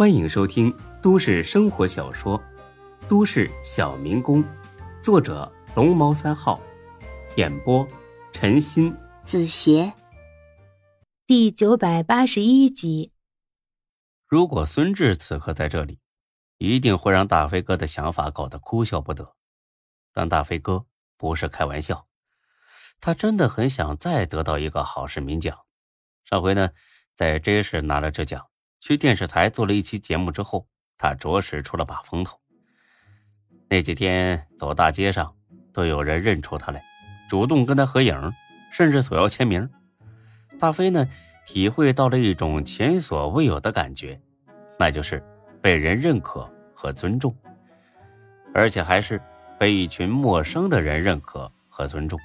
欢迎收听都市生活小说《都市小民工》，作者龙猫三号，演播陈鑫、子邪，第九百八十一集。如果孙志此刻在这里，一定会让大飞哥的想法搞得哭笑不得。但大飞哥不是开玩笑，他真的很想再得到一个好市民奖。上回呢，在 J 市拿了这奖。去电视台做了一期节目之后，他着实出了把风头。那几天走大街上，都有人认出他来，主动跟他合影，甚至索要签名。大飞呢，体会到了一种前所未有的感觉，那就是被人认可和尊重，而且还是被一群陌生的人认可和尊重。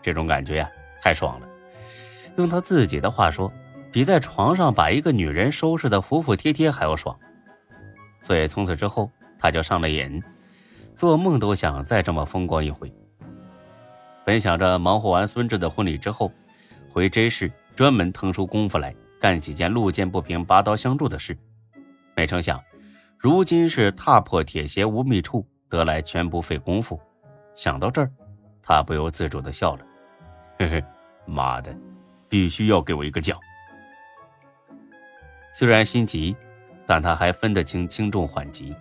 这种感觉呀，太爽了。用他自己的话说。比在床上把一个女人收拾的服服帖帖还要爽，所以从此之后他就上了瘾，做梦都想再这么风光一回。本想着忙活完孙志的婚礼之后，回 J 市专门腾出功夫来干几件路见不平拔刀相助的事，没成想，如今是踏破铁鞋无觅处，得来全不费工夫。想到这儿，他不由自主的笑了，嘿嘿，妈的，必须要给我一个奖！虽然心急，但他还分得清轻重缓急。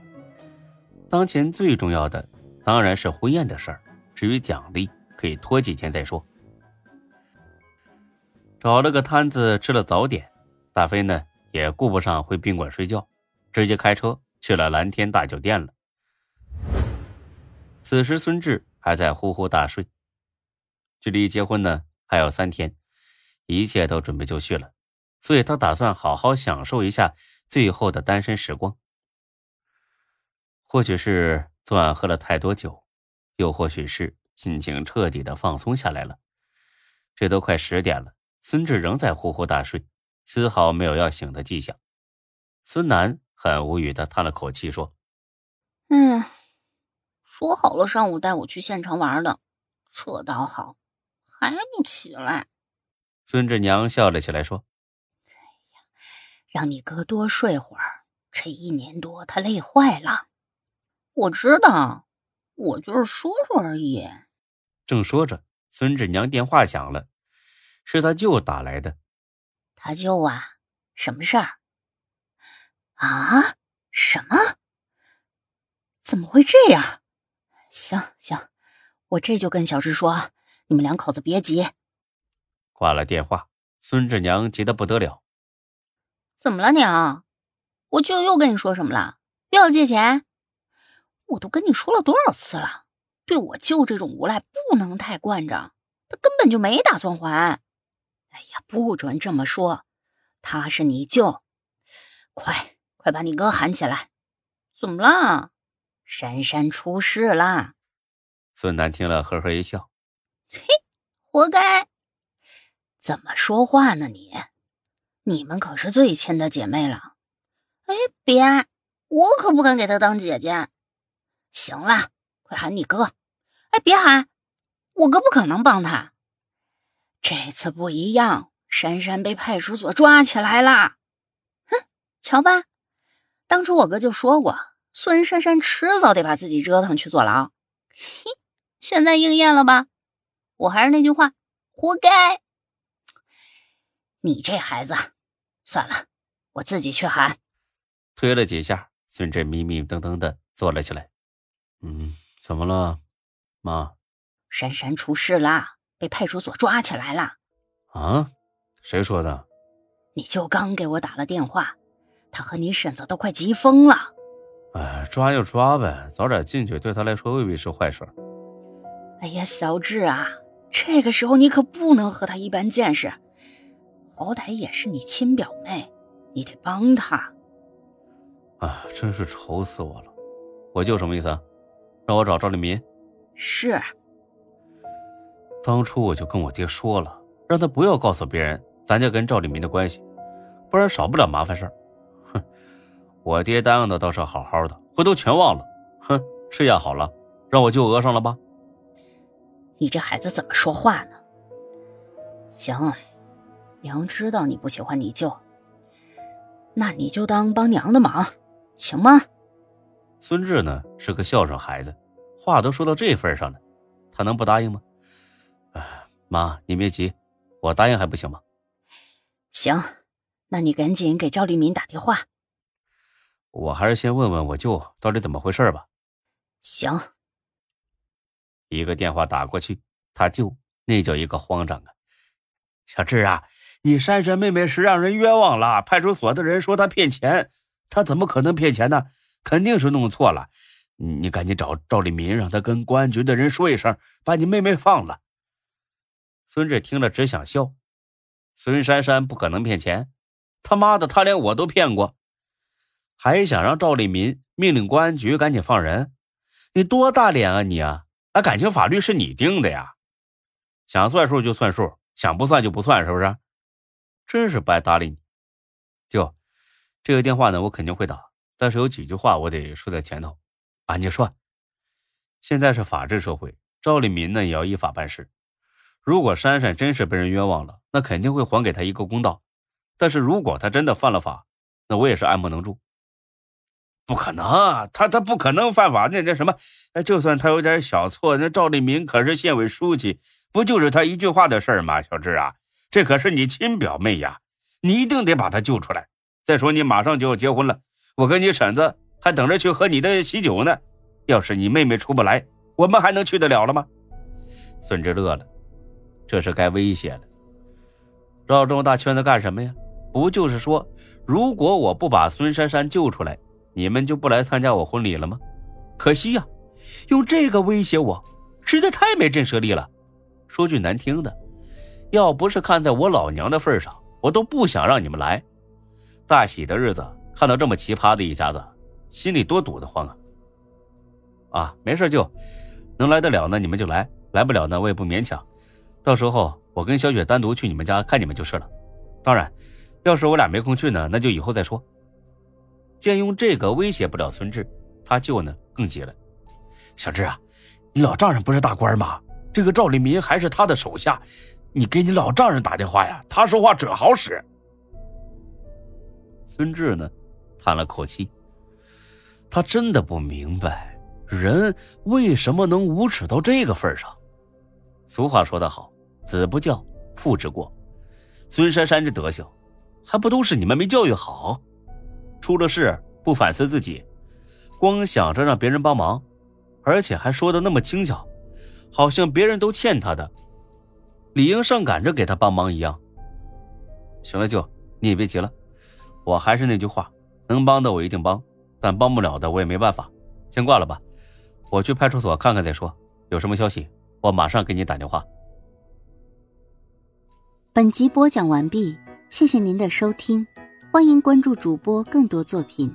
当前最重要的当然是婚宴的事儿，至于奖励，可以拖几天再说。找了个摊子吃了早点，大飞呢也顾不上回宾馆睡觉，直接开车去了蓝天大酒店了。此时孙志还在呼呼大睡，距离结婚呢还有三天，一切都准备就绪了。所以他打算好好享受一下最后的单身时光。或许是昨晚喝了太多酒，又或许是心情彻底的放松下来了。这都快十点了，孙志仍在呼呼大睡，丝毫没有要醒的迹象。孙楠很无语的叹了口气说：“嗯，说好了上午带我去县城玩的，这倒好，还不起来。”孙志娘笑了起来说。让你哥多睡会儿，这一年多他累坏了。我知道，我就是说说而已。正说着，孙志娘电话响了，是他舅打来的。他舅啊，什么事儿？啊？什么？怎么会这样？行行，我这就跟小志说，你们两口子别急。挂了电话，孙志娘急得不得了。怎么了娘？我舅又跟你说什么了？又要借钱？我都跟你说了多少次了，对我舅这种无赖不能太惯着，他根本就没打算还。哎呀，不准这么说，他是你舅，快快把你哥喊起来！怎么了？珊珊出事啦！孙楠听了，呵呵一笑：“嘿，活该！怎么说话呢你？”你们可是最亲的姐妹了，哎，别，我可不敢给她当姐姐。行了，快喊你哥。哎，别喊，我哥不可能帮他。这次不一样，珊珊被派出所抓起来了。哼，瞧吧，当初我哥就说过，孙珊珊迟早得把自己折腾去坐牢。嘿，现在应验了吧？我还是那句话，活该。你这孩子。算了，我自己去喊。推了几下，孙振迷迷瞪瞪的坐了起来。嗯，怎么了，妈？珊珊出事啦，被派出所抓起来了。啊？谁说的？你就刚给我打了电话，他和你婶子都快急疯了。哎，抓就抓呗，早点进去对他来说未必是坏事。哎呀，小志啊，这个时候你可不能和他一般见识。好歹也是你亲表妹，你得帮她。啊，真是愁死我了！我舅什么意思啊？让我找赵立民？是。当初我就跟我爹说了，让他不要告诉别人咱家跟赵立民的关系，不然少不了麻烦事儿。哼，我爹答应的倒是好好的，回头全忘了。哼，吃下好了，让我舅讹上了吧？你这孩子怎么说话呢？行。娘知道你不喜欢你舅，那你就当帮娘的忙，行吗？孙志呢是个孝顺孩子，话都说到这份上了，他能不答应吗？哎，妈，你别急，我答应还不行吗？行，那你赶紧给赵立民打电话。我还是先问问我舅到底怎么回事吧。行。一个电话打过去，他舅那叫一个慌张啊！小志啊，你珊珊妹妹是让人冤枉了，派出所的人说她骗钱，她怎么可能骗钱呢？肯定是弄错了。你赶紧找赵立民，让他跟公安局的人说一声，把你妹妹放了。孙志听了只想笑。孙珊珊不可能骗钱，他妈的，他连我都骗过，还想让赵立民命令公安局赶紧放人？你多大脸啊你啊！啊，感情法律是你定的呀，想算数就算数，想不算就不算，是不是？真是不爱搭理你。舅，这个电话呢，我肯定会打，但是有几句话我得说在前头。啊，你说，现在是法治社会，赵立民呢也要依法办事。如果珊珊真是被人冤枉了，那肯定会还给他一个公道。但是如果他真的犯了法，那我也是爱莫能助。不可能，他他不可能犯法。那那什么，就算他有点小错，那赵立民可是县委书记，不就是他一句话的事儿吗？小志啊，这可是你亲表妹呀，你一定得把她救出来。再说你马上就要结婚了，我跟你婶子还等着去喝你的喜酒呢。要是你妹妹出不来，我们还能去得了了吗？孙志乐了。这是该威胁了，绕这么大圈子干什么呀？不就是说，如果我不把孙珊珊救出来，你们就不来参加我婚礼了吗？可惜呀，用这个威胁我，实在太没震慑力了。说句难听的，要不是看在我老娘的份上，我都不想让你们来。大喜的日子，看到这么奇葩的一家子，心里多堵得慌啊！啊，没事就，能来得了呢，你们就来；来不了呢，我也不勉强。到时候我跟小雪单独去你们家看你们就是了。当然，要是我俩没空去呢，那就以后再说。见用这个威胁不了孙志，他舅呢更急了。小志啊，你老丈人不是大官吗？这个赵立民还是他的手下，你给你老丈人打电话呀，他说话准好使。孙志呢，叹了口气。他真的不明白，人为什么能无耻到这个份上。俗话说得好。子不教，父之过。孙珊珊这德行，还不都是你们没教育好？出了事不反思自己，光想着让别人帮忙，而且还说的那么轻巧，好像别人都欠他的，理应上赶着给他帮忙一样。行了，舅，你也别急了，我还是那句话，能帮的我一定帮，但帮不了的我也没办法。先挂了吧，我去派出所看看再说。有什么消息，我马上给你打电话。本集播讲完毕，谢谢您的收听，欢迎关注主播更多作品。